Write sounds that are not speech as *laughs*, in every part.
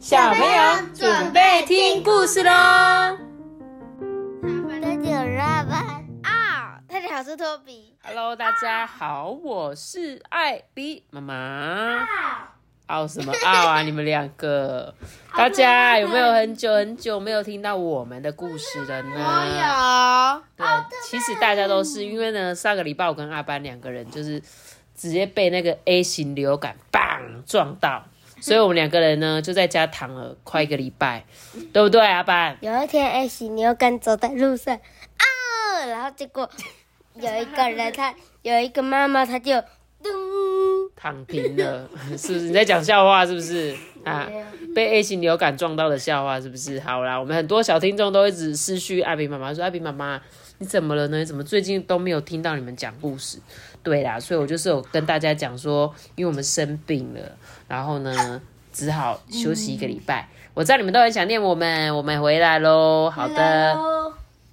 小朋友准备听故事喽！大家好，我是托比。Hello，大家好，我是艾比妈妈。傲什么傲啊？你们两个，大家有没有很久很久没有听到我们的故事了呢？有。对，其实大家都是因为呢，上个礼拜我跟阿班两个人就是直接被那个 A 型流感棒撞到，*laughs* 所以我们两个人呢就在家躺了快一个礼拜，*laughs* 对不对，阿班？有一天艾希，你又跟走在路上啊，然后结果有一个人，他有一个妈妈，他就噔，躺平了，是 *laughs* 不是？你在讲笑话是不是啊？被 A 型流感撞到的笑话是不是？好啦，我们很多小听众都一直失去艾比妈妈说：“艾比妈妈，你怎么了呢？怎么最近都没有听到你们讲故事？”对啦，所以我就是有跟大家讲说，因为我们生病了，然后呢，只好休息一个礼拜。我知道你们都很想念我们，我们回来喽。好的。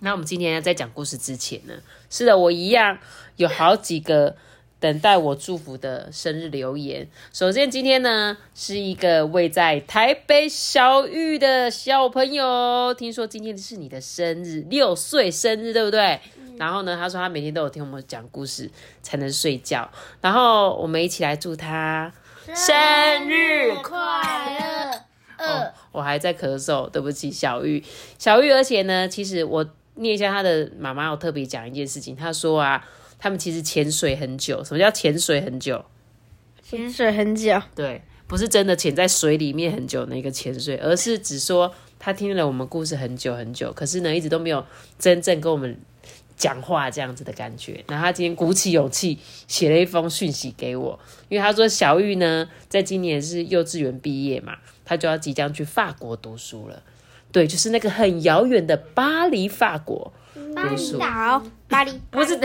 那我们今天在讲故事之前呢，是的，我一样有好几个等待我祝福的生日留言。首先，今天呢是一个位在台北小玉的小朋友，听说今天是你的生日，六岁生日，对不对？然后呢，他说他每天都有听我们讲故事才能睡觉，然后我们一起来祝他生日快乐。哦，我还在咳嗽，对不起，小玉，小玉。而且呢，其实我念一下他的妈妈，有特别讲一件事情。他说啊，他们其实潜水很久。什么叫潜水很久？潜水很久，对，不是真的潜在水里面很久那个潜水，而是只说他听了我们故事很久很久，可是呢，一直都没有真正跟我们讲话这样子的感觉。然后他今天鼓起勇气写了一封讯息给我，因为他说小玉呢，在今年是幼稚园毕业嘛，他就要即将去法国读书了。对，就是那个很遥远的巴黎，法国读书。岛巴黎不是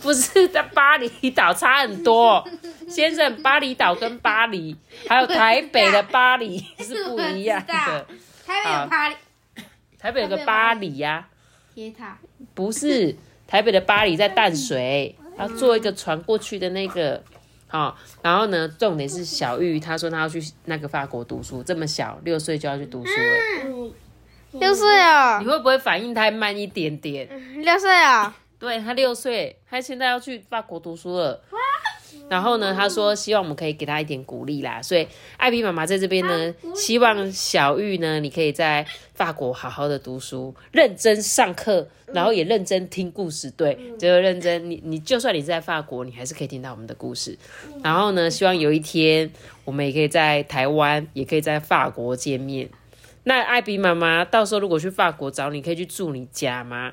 不是在巴厘岛差很多，*laughs* 先生，巴厘岛跟巴黎还有台北的巴黎是不一样的。台北有巴黎台北有个巴黎呀、铁塔，不是台北的巴黎在淡水，要坐一个船过去的那个。好、然后呢，重点是小玉，她说她要去那个法国读书，这么小，六岁就要去读书了。六岁哦你，会不会反应太慢一点点？*laughs* 六岁哦，对他六岁，他现在要去法国读书了。然后呢，他说希望我们可以给他一点鼓励啦，所以艾比妈妈在这边呢，希望小玉呢，你可以在法国好好的读书，认真上课，然后也认真听故事。对，就是认真。你你就算你在法国，你还是可以听到我们的故事。然后呢，希望有一天我们也可以在台湾，也可以在法国见面。那艾比妈妈到时候如果去法国找你，可以去住你家吗？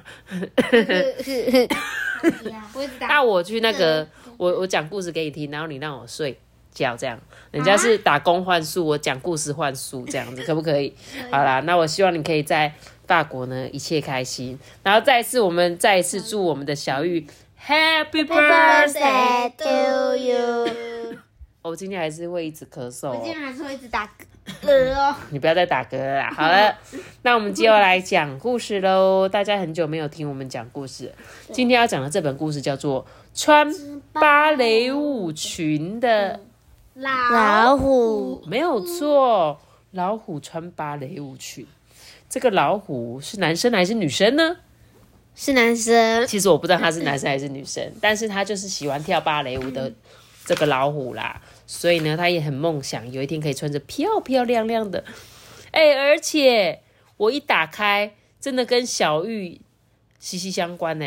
我一直打那我去那个，我我讲故事给你听，然后你让我睡觉，这样，人家是打工换宿，我讲故事换宿，这样子可不可以？好啦，那我希望你可以在法国呢一切开心，然后再一次我们再一次祝我们的小玉 Happy birthday Birthday！to you。*laughs* 我今天还是会一直咳嗽、哦，我今天还是会一直打嗝哦。你不要再打嗝了啦。好了，*laughs* 那我们接下来讲故事喽。大家很久没有听我们讲故事，今天要讲的这本故事叫做《穿芭蕾舞裙的》。老虎，没有错，老虎穿芭蕾舞裙。这个老虎是男生还是女生呢？是男生，其实我不知道他是男生还是女生，但是他就是喜欢跳芭蕾舞的这个老虎啦。所以呢，他也很梦想有一天可以穿着漂漂亮亮的。哎、而且我一打开，真的跟小玉息息相关呢。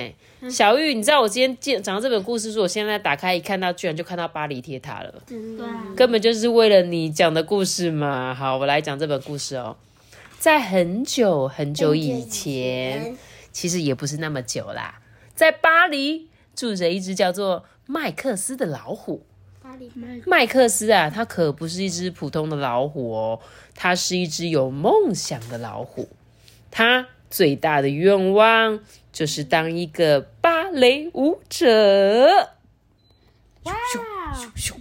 小玉，你知道我今天见讲到这本故事书，我现在打开一看到，居然就看到巴黎铁塔了。对啊，根本就是为了你讲的故事嘛。好，我来讲这本故事哦。在很久很久以前，其实也不是那么久啦，在巴黎住着一只叫做麦克斯的老虎。麦麦克斯啊，它可不是一只普通的老虎哦，它是一只有梦想的老虎。它最大的愿望就是当一个芭蕾舞者。哇，咻，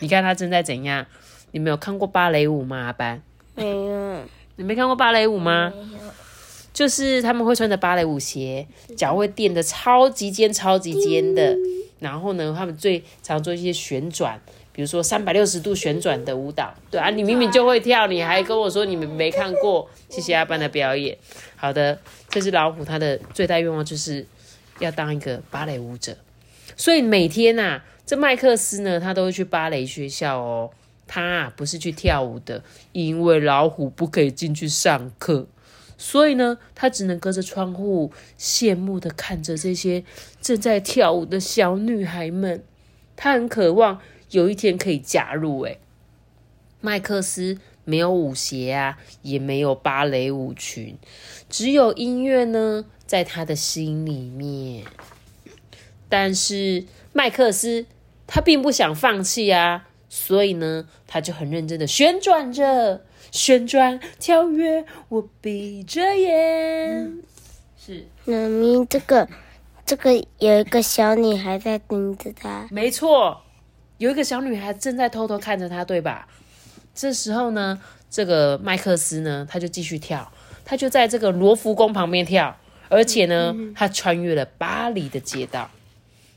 你看他正在怎样？你没有看过芭蕾舞吗？阿班，没有，你没看过芭蕾舞吗？就是他们会穿着芭蕾舞鞋，脚会垫的超级尖、超级尖的。然后呢，他们最常做一些旋转，比如说三百六十度旋转的舞蹈，对啊，你明明就会跳，你还跟我说你们没看过，谢谢阿班的表演。好的，这只老虎它的最大愿望就是要当一个芭蕾舞者，所以每天呐、这麦克斯呢，他都会去芭蕾学校哦。他啊不是去跳舞的，因为老虎不可以进去上课，所以呢，他只能隔着窗户羡慕的看着这些正在跳舞的小女孩们。他很渴望有一天可以加入。诶，麦克斯没有舞鞋啊，也没有芭蕾舞裙，只有音乐呢，在他的心里面。但是麦克斯他并不想放弃啊，所以呢，他就很认真的旋转着，旋转跳跃，我闭着眼。是，妈咪，这个这个有一个小女孩在盯着他，没错，有一个小女孩正在偷偷看着他，对吧？这时候呢，这个麦克斯呢，他就继续跳，他就在这个罗浮宫旁边跳，而且呢，他穿越了巴黎的街道，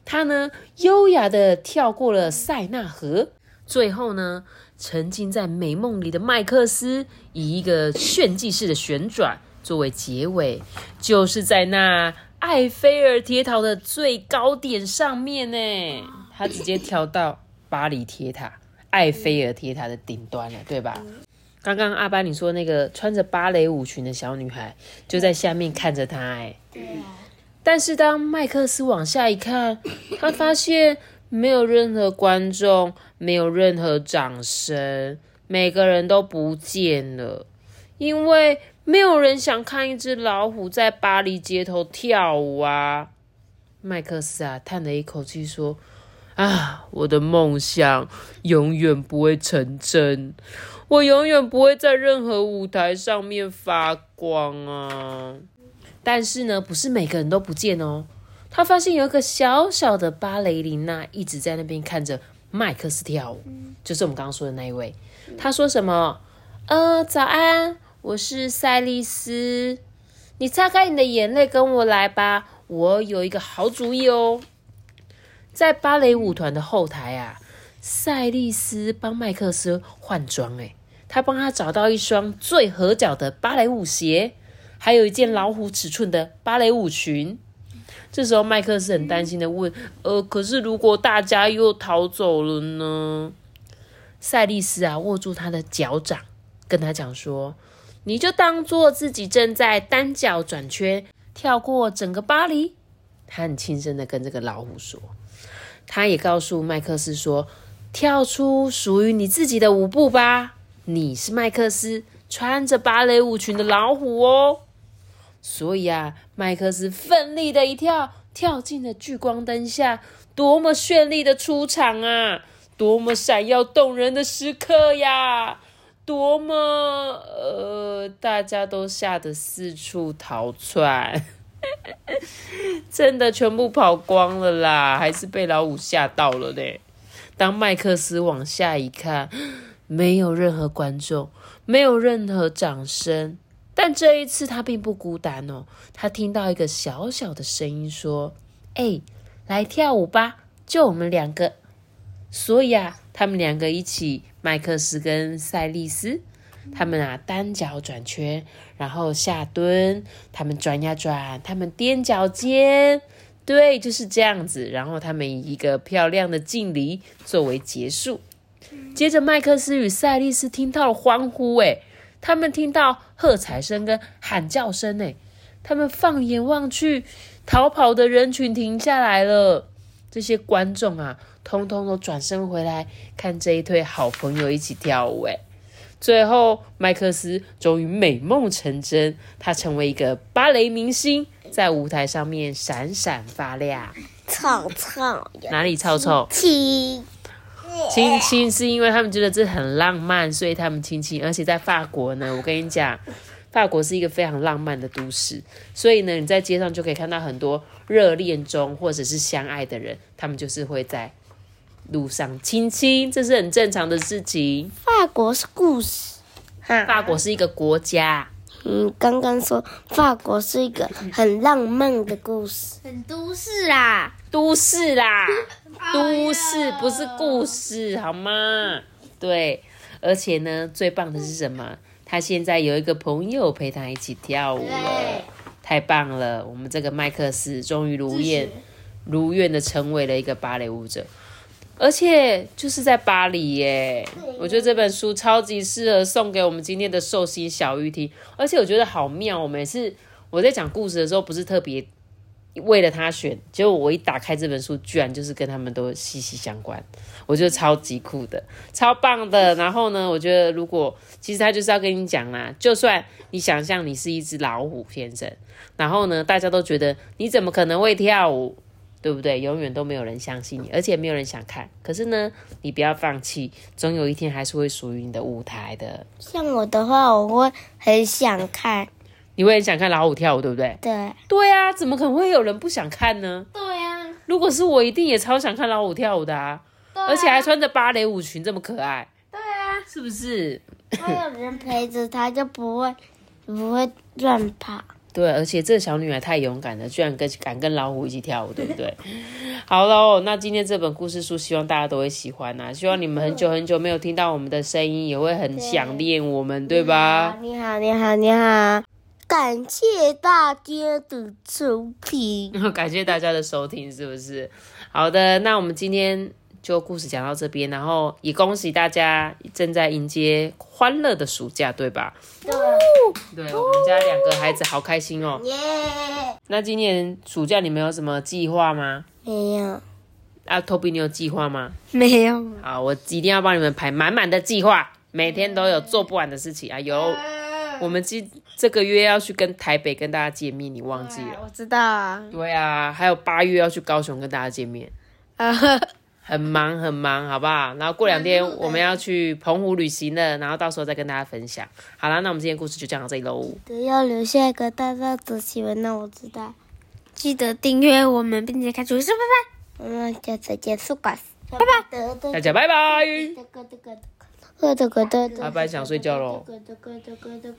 他呢优雅的跳过了塞纳河，最后呢，沉浸在美梦里的麦克斯以一个炫技式的旋转作为结尾，就是在那埃菲尔铁塔的最高点上面呢，他直接跳到巴黎铁塔、埃菲尔铁塔的顶端了，对吧？刚刚阿班你说那个穿着芭蕾舞裙的小女孩就在下面看着他，哎，对但是当麦克斯往下一看，他发现没有任何观众，没有任何掌声，每个人都不见了，因为没有人想看一只老虎在巴黎街头跳舞啊。麦克斯啊，叹了一口气说：“啊，我的梦想永远不会成真，我永远不会在任何舞台上面发光啊。”但是呢，不是每个人都不见哦。他发现有一个小小的芭蕾琳娜一直在那边看着麦克斯跳舞，就是我们刚刚说的那一位。他说什么？呃，早安，我是赛丽丝。你擦干你的眼泪，跟我来吧。我有一个好主意哦。在芭蕾舞团的后台啊，赛丽丝帮麦克斯换装，诶，她帮他找到一双最合脚的芭蕾舞鞋，还有一件老虎尺寸的芭蕾舞裙。这时候，麦克斯很担心的问：“呃，可是如果大家又逃走了呢？”赛丽丝啊，握住他的脚掌，跟他讲说：“你就当做自己正在单脚转圈，跳过整个巴黎。”他很轻声的跟这个老虎说。他也告诉麦克斯说：“跳出属于你自己的舞步吧，你是麦克斯，穿着芭蕾舞裙的老虎哦。”所以啊，麦克斯奋力的一跳，跳进了聚光灯下，多么绚丽的出场啊！多么闪耀动人的时刻呀！多么呃，大家都吓得四处逃窜，*laughs* 真的全部跑光了啦！还是被老五吓到了呢？当麦克斯往下一看，没有任何观众，没有任何掌声。但这一次他并不孤单哦，他听到一个小小的声音说：“哎，来跳舞吧，就我们两个。”所以啊，他们两个一起，麦克斯跟赛丽丝，他们啊单脚转圈，然后下蹲，他们转呀转，他们踮脚尖，对，就是这样子。然后他们以一个漂亮的敬礼作为结束。接着，麦克斯与赛丽丝听到了欢呼，诶，他们听到喝彩声跟喊叫声，呢，他们放眼望去，逃跑的人群停下来了。这些观众啊，通通都转身回来看这一对好朋友一起跳舞。诶，最后麦克斯终于美梦成真，他成为一个芭蕾明星，在舞台上面闪闪发亮。*laughs* 臭臭哪里臭臭？亲，亲亲是因为他们觉得这很浪漫，所以他们亲亲。而且在法国呢，我跟你讲，法国是一个非常浪漫的都市，所以呢，你在街上就可以看到很多热恋中或者是相爱的人，他们就是会在路上亲亲，这是很正常的事情。法国是故事，哈，法国是一个国家，你刚刚说法国是一个很浪漫的故事，很都市啦，都市啦，*laughs* 都市不是故事，好吗？对，而且呢，最棒的是什么？他现在有一个朋友陪他一起跳舞了，太棒了！我们这个麦克斯终于如愿如愿的成为了一个芭蕾舞者，而且就是在巴黎耶。我觉得这本书超级适合送给我们今天的寿星小玉听，而且我觉得好妙。我每次我在讲故事的时候，不是特别为了他选，结果我一打开这本书，居然就是跟他们都息息相关。我觉得超级酷的，超棒的。然后呢，我觉得如果其实他就是要跟你讲啦，就算你想象你是一只老虎先生，然后呢，大家都觉得你怎么可能会跳舞，对不对？永远都没有人相信你，而且没有人想看。可是呢，你不要放弃，总有一天还是会属于你的舞台的。像我的话，我会很想看。你会很想看老虎跳舞，对不对？对，对啊，怎么可能会有人不想看呢？对啊、如果是我，一定也超想看老虎跳舞的啊，而且还穿着芭蕾舞裙，这么可爱，对啊，是不是？*laughs* 还有人陪着他，就不会不会乱跑。对，而且这个小女孩太勇敢了，居然跟敢跟老虎一起跳舞，对不对？好喽，那今天这本故事书，希望大家都会喜欢呐、希望你们很久很久没有听到我们的声音，也会很想念我们，对吧？你好，你好，你好，感谢大家的收听。*laughs* 感谢大家的收听，是不是？好的，那我们今天就故事讲到这边，然后也恭喜大家正在迎接欢乐的暑假，对吧？对，对，我们家两个孩子好开心哦。耶，那今年暑假你们有什么计划吗？没有，啊，Toby，你有计划吗？没有，好，我一定要帮你们排满满的计划，每天都有做不完的事情啊。有，我们今这个月要去跟台北跟大家见面，你忘记了？我知道啊，对啊，还有八月要去高雄跟大家见面，啊，很忙很忙，好不好？然后过两天我们要去澎湖旅行了，然后到时候再跟大家分享。好啦，那我们今天故事就讲到这里喽。对，要留下一个大大的新闻，那我知道。记得订阅我们，并且开主意说拜拜。我们就再结束吧，拜拜，大家拜拜。*laughs* 拜拜，想睡觉咯。咯咯咯咯咯咯咯